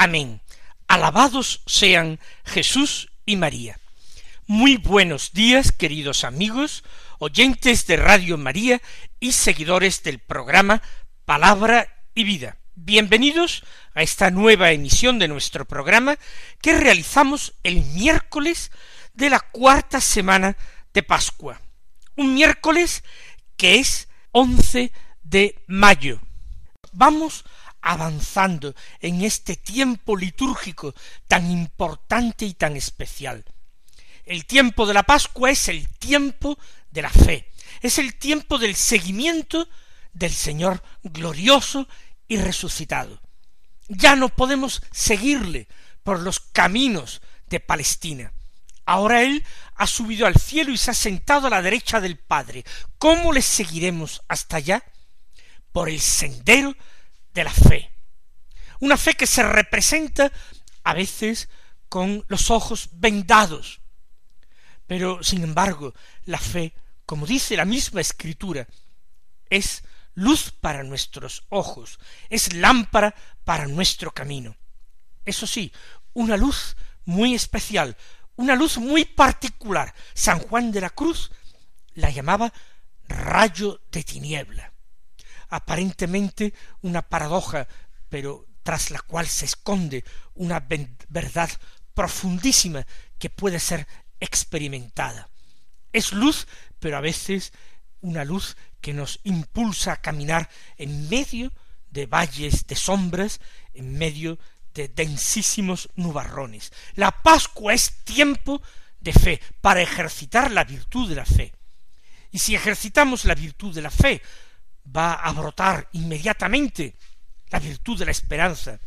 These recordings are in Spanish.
Amén. Alabados sean Jesús y María. Muy buenos días, queridos amigos, oyentes de Radio María y seguidores del programa Palabra y Vida. Bienvenidos a esta nueva emisión de nuestro programa que realizamos el miércoles de la cuarta semana de Pascua. Un miércoles que es once de mayo. Vamos avanzando en este tiempo litúrgico tan importante y tan especial. El tiempo de la Pascua es el tiempo de la fe, es el tiempo del seguimiento del Señor glorioso y resucitado. Ya no podemos seguirle por los caminos de Palestina. Ahora Él ha subido al cielo y se ha sentado a la derecha del Padre. ¿Cómo le seguiremos hasta allá? por el sendero de la fe. Una fe que se representa a veces con los ojos vendados. Pero, sin embargo, la fe, como dice la misma escritura, es luz para nuestros ojos, es lámpara para nuestro camino. Eso sí, una luz muy especial, una luz muy particular. San Juan de la Cruz la llamaba rayo de tiniebla aparentemente una paradoja, pero tras la cual se esconde una verdad profundísima que puede ser experimentada. Es luz, pero a veces una luz que nos impulsa a caminar en medio de valles de sombras, en medio de densísimos nubarrones. La Pascua es tiempo de fe, para ejercitar la virtud de la fe. Y si ejercitamos la virtud de la fe, va a brotar inmediatamente la virtud de la esperanza.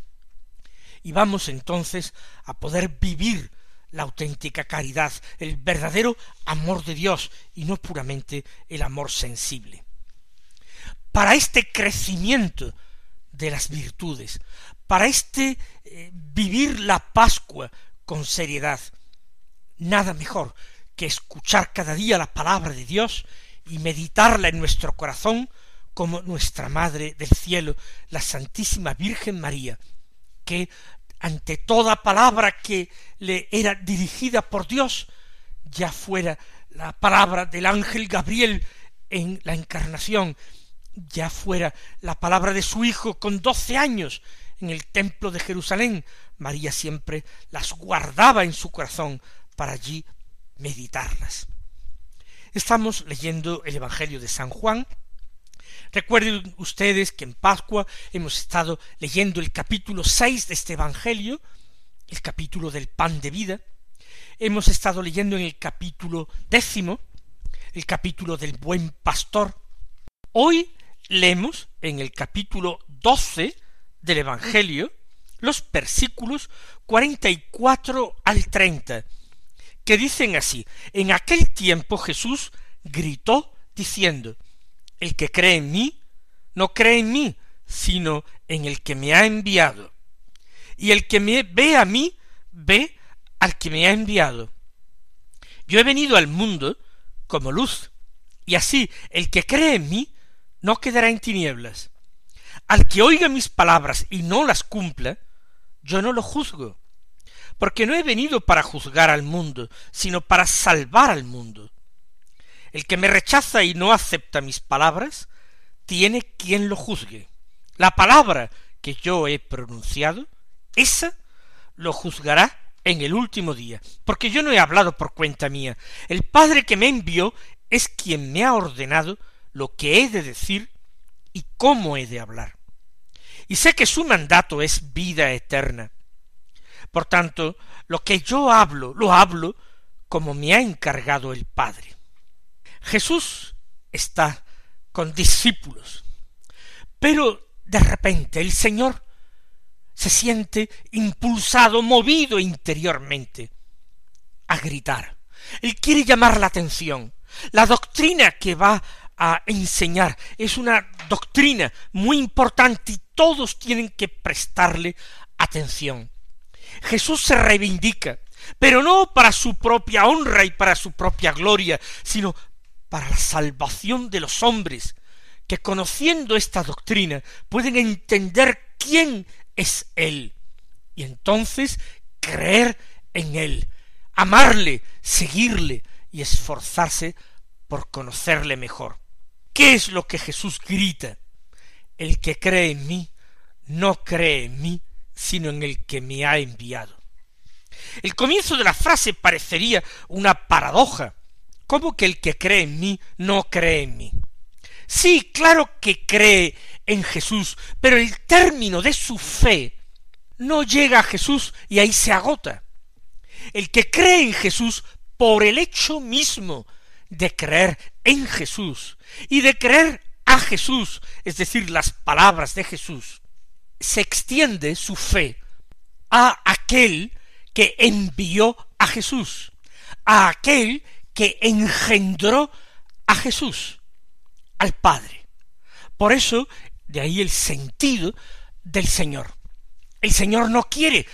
Y vamos entonces a poder vivir la auténtica caridad, el verdadero amor de Dios y no puramente el amor sensible. Para este crecimiento de las virtudes, para este eh, vivir la Pascua con seriedad, nada mejor que escuchar cada día la palabra de Dios y meditarla en nuestro corazón como nuestra Madre del Cielo, la Santísima Virgen María, que ante toda palabra que le era dirigida por Dios, ya fuera la palabra del ángel Gabriel en la encarnación, ya fuera la palabra de su Hijo con doce años en el templo de Jerusalén, María siempre las guardaba en su corazón para allí meditarlas. Estamos leyendo el Evangelio de San Juan, Recuerden ustedes que en Pascua hemos estado leyendo el capítulo seis de este Evangelio, el capítulo del pan de vida. Hemos estado leyendo en el capítulo décimo, el capítulo del buen pastor. Hoy leemos en el capítulo doce del Evangelio los versículos cuarenta y cuatro al treinta, que dicen así, en aquel tiempo Jesús gritó diciendo, el que cree en mí, no cree en mí, sino en el que me ha enviado. Y el que me ve a mí, ve al que me ha enviado. Yo he venido al mundo como luz, y así el que cree en mí no quedará en tinieblas. Al que oiga mis palabras y no las cumpla, yo no lo juzgo, porque no he venido para juzgar al mundo, sino para salvar al mundo. El que me rechaza y no acepta mis palabras, tiene quien lo juzgue. La palabra que yo he pronunciado, esa lo juzgará en el último día, porque yo no he hablado por cuenta mía. El Padre que me envió es quien me ha ordenado lo que he de decir y cómo he de hablar. Y sé que su mandato es vida eterna. Por tanto, lo que yo hablo, lo hablo como me ha encargado el Padre. Jesús está con discípulos, pero de repente el Señor se siente impulsado, movido interiormente a gritar. Él quiere llamar la atención. La doctrina que va a enseñar es una doctrina muy importante y todos tienen que prestarle atención. Jesús se reivindica, pero no para su propia honra y para su propia gloria, sino para la salvación de los hombres, que conociendo esta doctrina pueden entender quién es Él, y entonces creer en Él, amarle, seguirle y esforzarse por conocerle mejor. ¿Qué es lo que Jesús grita? El que cree en mí no cree en mí, sino en el que me ha enviado. El comienzo de la frase parecería una paradoja. ¿Cómo que el que cree en mí no cree en mí? Sí, claro que cree en Jesús, pero el término de su fe no llega a Jesús y ahí se agota. El que cree en Jesús por el hecho mismo de creer en Jesús y de creer a Jesús, es decir, las palabras de Jesús, se extiende su fe a aquel que envió a Jesús, a aquel que engendró a Jesús, al Padre. Por eso, de ahí el sentido del Señor. El Señor no quiere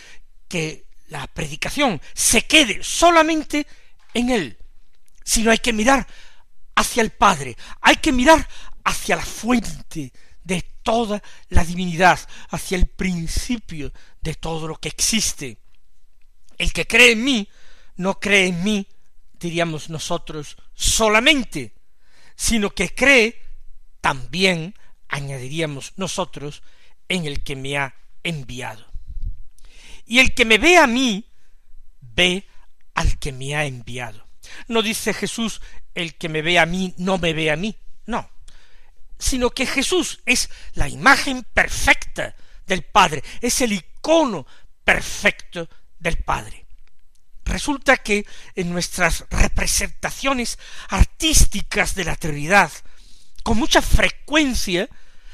que la predicación se quede solamente en Él, sino hay que mirar hacia el Padre, hay que mirar hacia la fuente de toda la divinidad, hacia el principio de todo lo que existe. El que cree en mí, no cree en mí, diríamos nosotros, solamente, sino que cree también, añadiríamos nosotros, en el que me ha enviado. Y el que me ve a mí, ve al que me ha enviado. No dice Jesús, el que me ve a mí, no me ve a mí. No, sino que Jesús es la imagen perfecta del Padre, es el icono perfecto del Padre. Resulta que en nuestras representaciones artísticas de la Trinidad, con mucha frecuencia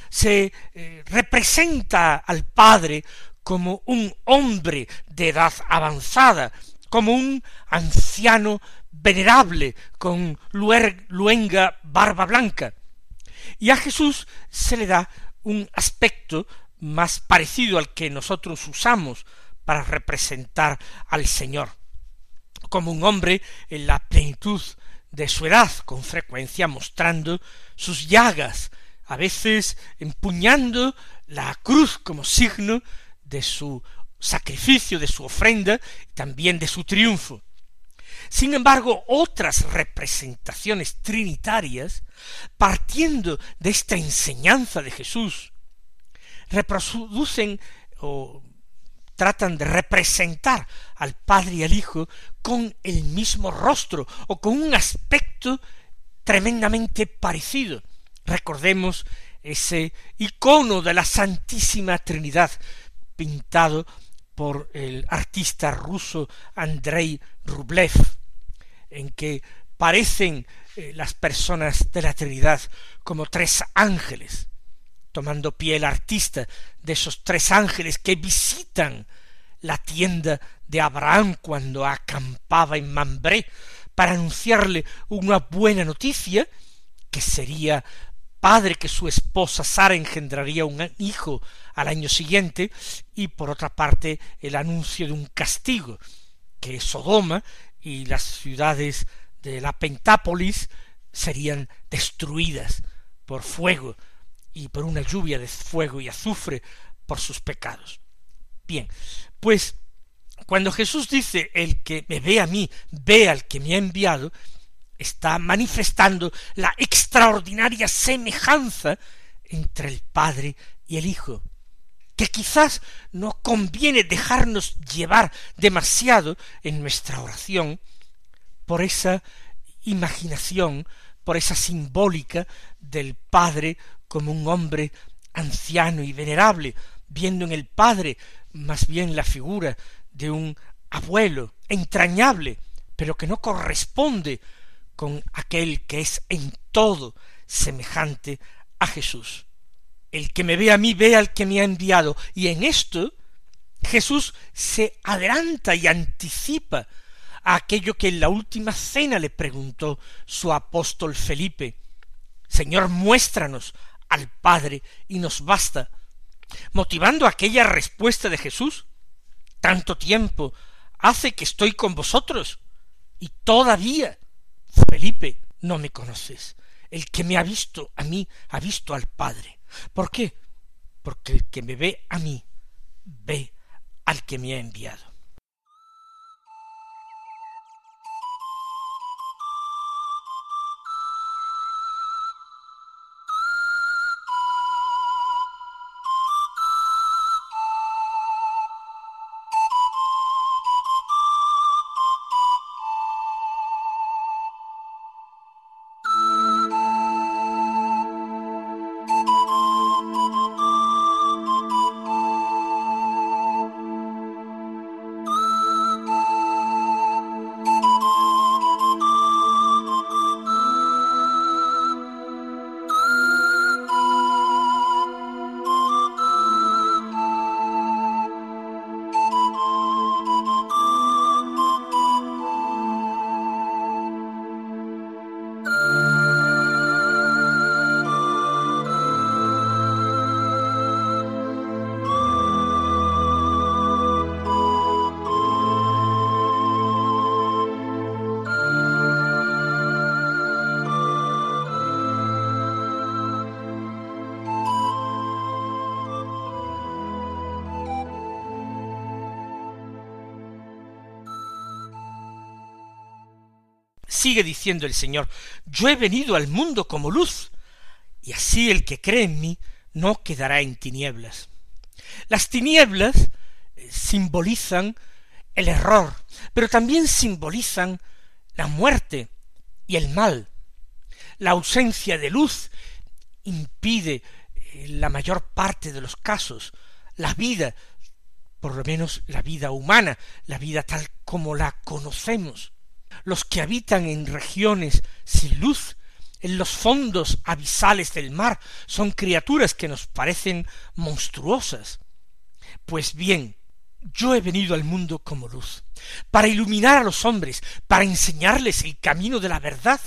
se eh, representa al Padre como un hombre de edad avanzada, como un anciano venerable con luenga barba blanca. Y a Jesús se le da un aspecto más parecido al que nosotros usamos para representar al Señor, como un hombre en la plenitud de su edad, con frecuencia mostrando sus llagas, a veces empuñando la cruz como signo de su sacrificio, de su ofrenda, y también de su triunfo. Sin embargo, otras representaciones trinitarias, partiendo de esta enseñanza de Jesús, reproducen o tratan de representar al Padre y al Hijo con el mismo rostro o con un aspecto tremendamente parecido. Recordemos ese icono de la Santísima Trinidad pintado por el artista ruso Andrei Rublev, en que parecen eh, las personas de la Trinidad como tres ángeles, tomando pie el artista de esos tres ángeles que visitan la tienda de Abraham cuando acampaba en Mambré para anunciarle una buena noticia, que sería padre que su esposa Sara engendraría un hijo al año siguiente, y por otra parte el anuncio de un castigo, que Sodoma y las ciudades de la Pentápolis serían destruidas por fuego y por una lluvia de fuego y azufre por sus pecados. Bien, pues cuando Jesús dice el que me ve a mí, ve al que me ha enviado, está manifestando la extraordinaria semejanza entre el Padre y el Hijo, que quizás no conviene dejarnos llevar demasiado en nuestra oración por esa imaginación, por esa simbólica del Padre como un hombre anciano y venerable, viendo en el Padre más bien la figura de un abuelo entrañable, pero que no corresponde con aquel que es en todo semejante a Jesús. El que me ve a mí ve al que me ha enviado, y en esto Jesús se adelanta y anticipa a aquello que en la última cena le preguntó su apóstol Felipe. Señor, muéstranos al Padre y nos basta, motivando aquella respuesta de Jesús. Tanto tiempo hace que estoy con vosotros y todavía, Felipe, no me conoces. El que me ha visto a mí ha visto al Padre. ¿Por qué? Porque el que me ve a mí ve al que me ha enviado. Sigue diciendo el Señor, yo he venido al mundo como luz, y así el que cree en mí no quedará en tinieblas. Las tinieblas eh, simbolizan el error, pero también simbolizan la muerte y el mal. La ausencia de luz impide en eh, la mayor parte de los casos la vida, por lo menos la vida humana, la vida tal como la conocemos los que habitan en regiones sin luz, en los fondos abisales del mar, son criaturas que nos parecen monstruosas. Pues bien, yo he venido al mundo como luz, para iluminar a los hombres, para enseñarles el camino de la verdad,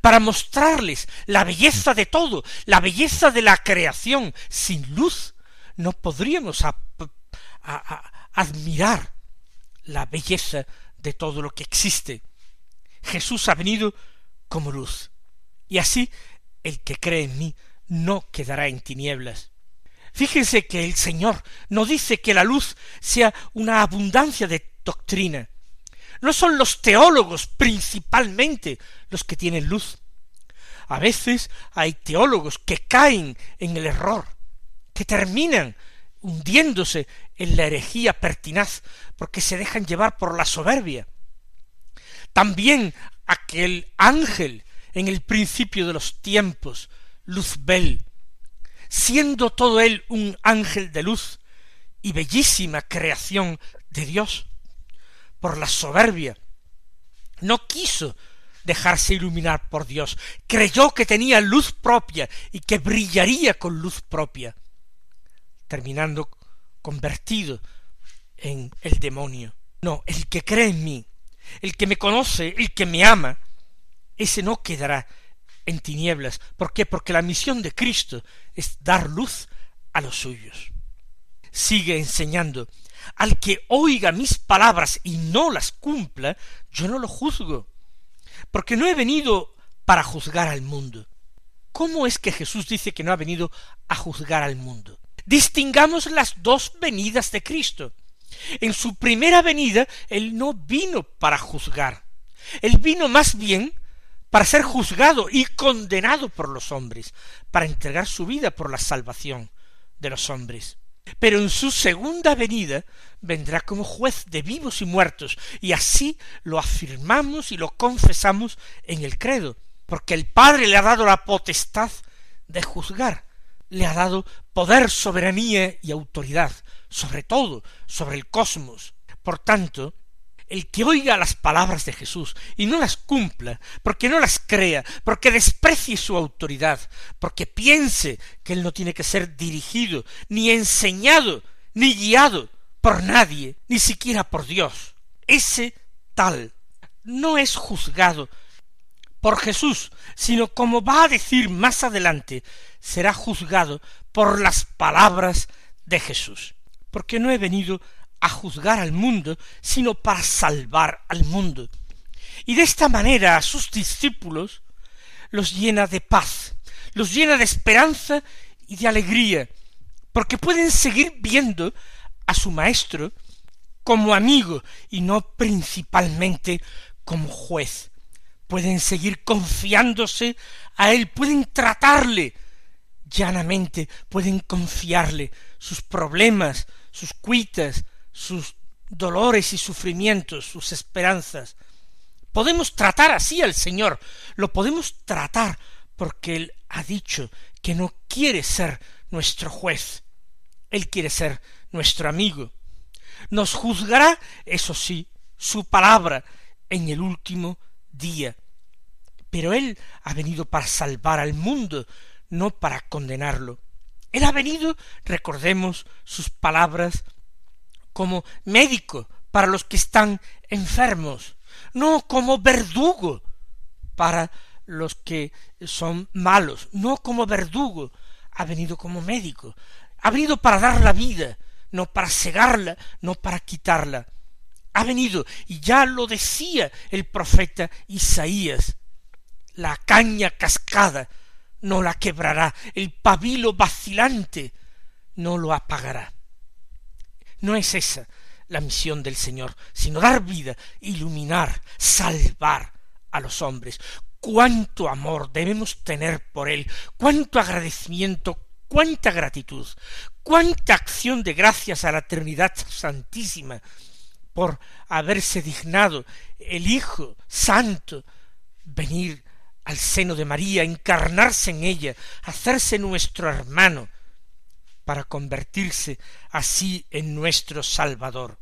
para mostrarles la belleza de todo, la belleza de la creación. Sin luz no podríamos admirar la belleza de todo lo que existe. Jesús ha venido como luz, y así el que cree en mí no quedará en tinieblas. Fíjense que el Señor no dice que la luz sea una abundancia de doctrina. No son los teólogos principalmente los que tienen luz. A veces hay teólogos que caen en el error, que terminan hundiéndose en la herejía pertinaz, porque se dejan llevar por la soberbia. También aquel ángel en el principio de los tiempos, Luzbel, siendo todo él un ángel de luz y bellísima creación de Dios, por la soberbia, no quiso dejarse iluminar por Dios, creyó que tenía luz propia y que brillaría con luz propia, terminando convertido en el demonio. No, el que cree en mí, el que me conoce, el que me ama, ese no quedará en tinieblas. ¿Por qué? Porque la misión de Cristo es dar luz a los suyos. Sigue enseñando, al que oiga mis palabras y no las cumpla, yo no lo juzgo, porque no he venido para juzgar al mundo. ¿Cómo es que Jesús dice que no ha venido a juzgar al mundo? Distingamos las dos venidas de Cristo. En su primera venida, Él no vino para juzgar. Él vino más bien para ser juzgado y condenado por los hombres, para entregar su vida por la salvación de los hombres. Pero en su segunda venida vendrá como juez de vivos y muertos, y así lo afirmamos y lo confesamos en el credo, porque el Padre le ha dado la potestad de juzgar, le ha dado poder, soberanía y autoridad, sobre todo sobre el cosmos. Por tanto, el que oiga las palabras de Jesús y no las cumpla, porque no las crea, porque desprecie su autoridad, porque piense que él no tiene que ser dirigido, ni enseñado, ni guiado por nadie, ni siquiera por Dios. Ese tal no es juzgado por Jesús, sino como va a decir más adelante, será juzgado por las palabras de Jesús. Porque no he venido a juzgar al mundo, sino para salvar al mundo. Y de esta manera a sus discípulos los llena de paz, los llena de esperanza y de alegría, porque pueden seguir viendo a su maestro como amigo y no principalmente como juez. Pueden seguir confiándose a él, pueden tratarle llanamente, pueden confiarle sus problemas, sus cuitas, sus dolores y sufrimientos, sus esperanzas. Podemos tratar así al Señor, lo podemos tratar porque Él ha dicho que no quiere ser nuestro juez, Él quiere ser nuestro amigo. Nos juzgará, eso sí, su palabra en el último día. Pero Él ha venido para salvar al mundo, no para condenarlo. Él ha venido, recordemos sus palabras, como médico para los que están enfermos, no como verdugo para los que son malos, no como verdugo, ha venido como médico, ha venido para dar la vida, no para cegarla, no para quitarla. Ha venido, y ya lo decía el profeta Isaías, la caña cascada no la quebrará, el pabilo vacilante no lo apagará. No es esa la misión del Señor, sino dar vida, iluminar, salvar a los hombres. Cuánto amor debemos tener por Él, cuánto agradecimiento, cuánta gratitud, cuánta acción de gracias a la Trinidad Santísima por haberse dignado el Hijo Santo venir al seno de María, encarnarse en ella, hacerse nuestro hermano, para convertirse así en nuestro Salvador.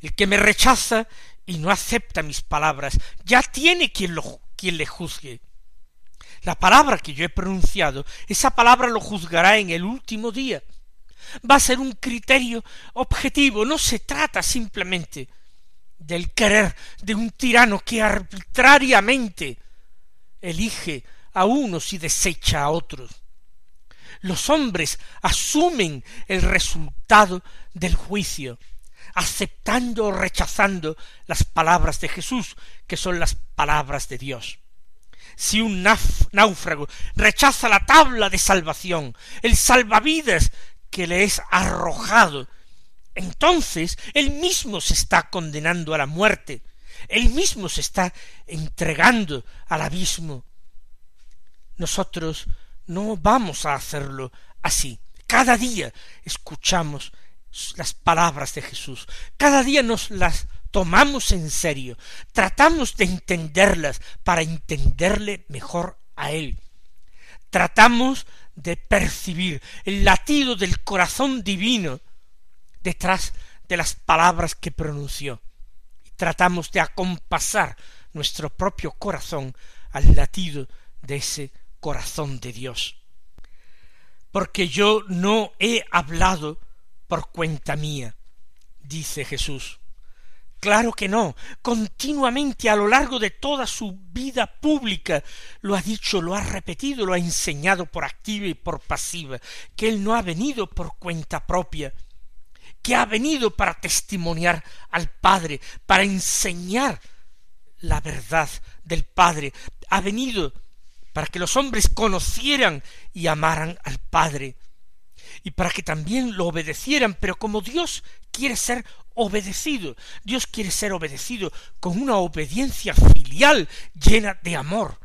El que me rechaza y no acepta mis palabras, ya tiene quien, lo, quien le juzgue. La palabra que yo he pronunciado, esa palabra lo juzgará en el último día. Va a ser un criterio objetivo, no se trata simplemente del querer de un tirano que arbitrariamente elige a unos y desecha a otros. Los hombres asumen el resultado del juicio aceptando o rechazando las palabras de Jesús, que son las palabras de Dios. Si un náufrago rechaza la tabla de salvación, el salvavidas que le es arrojado, entonces él mismo se está condenando a la muerte, él mismo se está entregando al abismo. Nosotros no vamos a hacerlo así. Cada día escuchamos las palabras de Jesús. Cada día nos las tomamos en serio, tratamos de entenderlas para entenderle mejor a Él. Tratamos de percibir el latido del corazón divino detrás de las palabras que pronunció. Y tratamos de acompasar nuestro propio corazón al latido de ese corazón de Dios. porque yo no he hablado por cuenta mía, dice Jesús. Claro que no. Continuamente a lo largo de toda su vida pública lo ha dicho, lo ha repetido, lo ha enseñado por activa y por pasiva, que él no ha venido por cuenta propia, que ha venido para testimoniar al Padre, para enseñar la verdad del Padre, ha venido para que los hombres conocieran y amaran al Padre, y para que también lo obedecieran, pero como Dios quiere ser obedecido, Dios quiere ser obedecido con una obediencia filial llena de amor.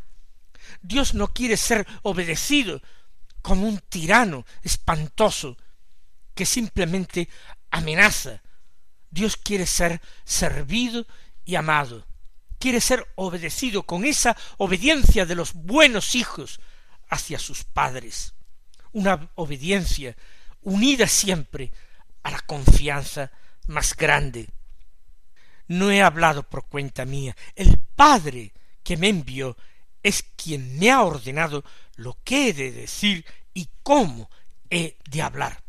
Dios no quiere ser obedecido como un tirano espantoso que simplemente amenaza. Dios quiere ser servido y amado. Quiere ser obedecido con esa obediencia de los buenos hijos hacia sus padres una obediencia unida siempre a la confianza más grande. No he hablado por cuenta mía. El Padre que me envió es quien me ha ordenado lo que he de decir y cómo he de hablar.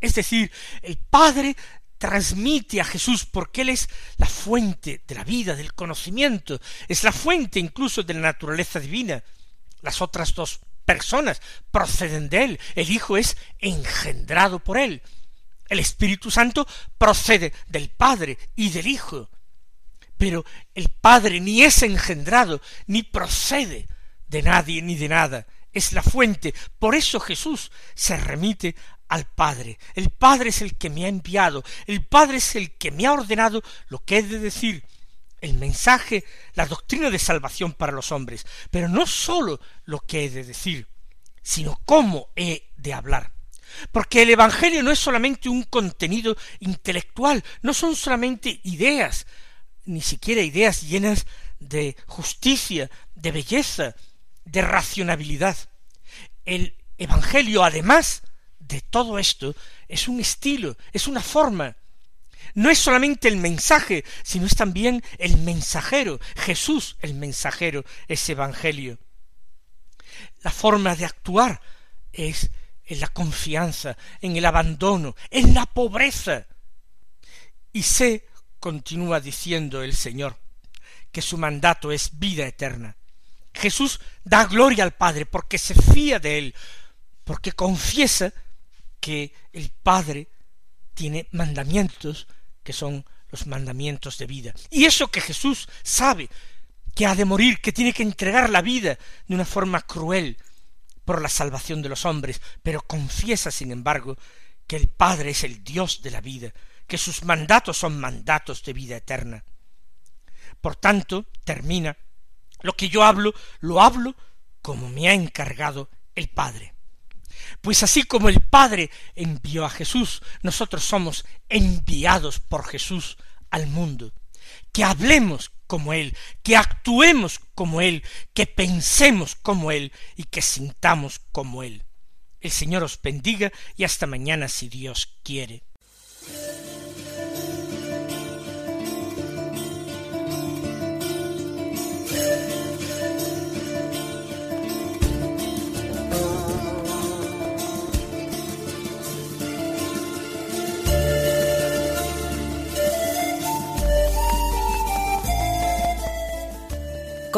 Es decir, el Padre transmite a Jesús porque Él es la fuente de la vida, del conocimiento, es la fuente incluso de la naturaleza divina. Las otras dos personas proceden de él, el Hijo es engendrado por él, el Espíritu Santo procede del Padre y del Hijo, pero el Padre ni es engendrado, ni procede de nadie ni de nada, es la fuente, por eso Jesús se remite al Padre. El Padre es el que me ha enviado, el Padre es el que me ha ordenado lo que he de decir, el mensaje, la doctrina de salvación para los hombres, pero no sólo lo que he de decir, sino cómo he de hablar. Porque el Evangelio no es solamente un contenido intelectual, no son solamente ideas, ni siquiera ideas llenas de justicia, de belleza, de racionalidad. El Evangelio, además de todo esto, es un estilo, es una forma, no es solamente el mensaje, sino es también el mensajero, Jesús el mensajero, ese Evangelio. La forma de actuar es en la confianza, en el abandono, en la pobreza. Y sé, continúa diciendo el Señor, que su mandato es vida eterna. Jesús da gloria al Padre porque se fía de Él, porque confiesa que el Padre tiene mandamientos que son los mandamientos de vida. Y eso que Jesús sabe que ha de morir, que tiene que entregar la vida de una forma cruel por la salvación de los hombres, pero confiesa, sin embargo, que el Padre es el Dios de la vida, que sus mandatos son mandatos de vida eterna. Por tanto, termina, lo que yo hablo, lo hablo como me ha encargado el Padre. Pues así como el Padre envió a Jesús, nosotros somos enviados por Jesús al mundo. Que hablemos como Él, que actuemos como Él, que pensemos como Él y que sintamos como Él. El Señor os bendiga y hasta mañana si Dios quiere.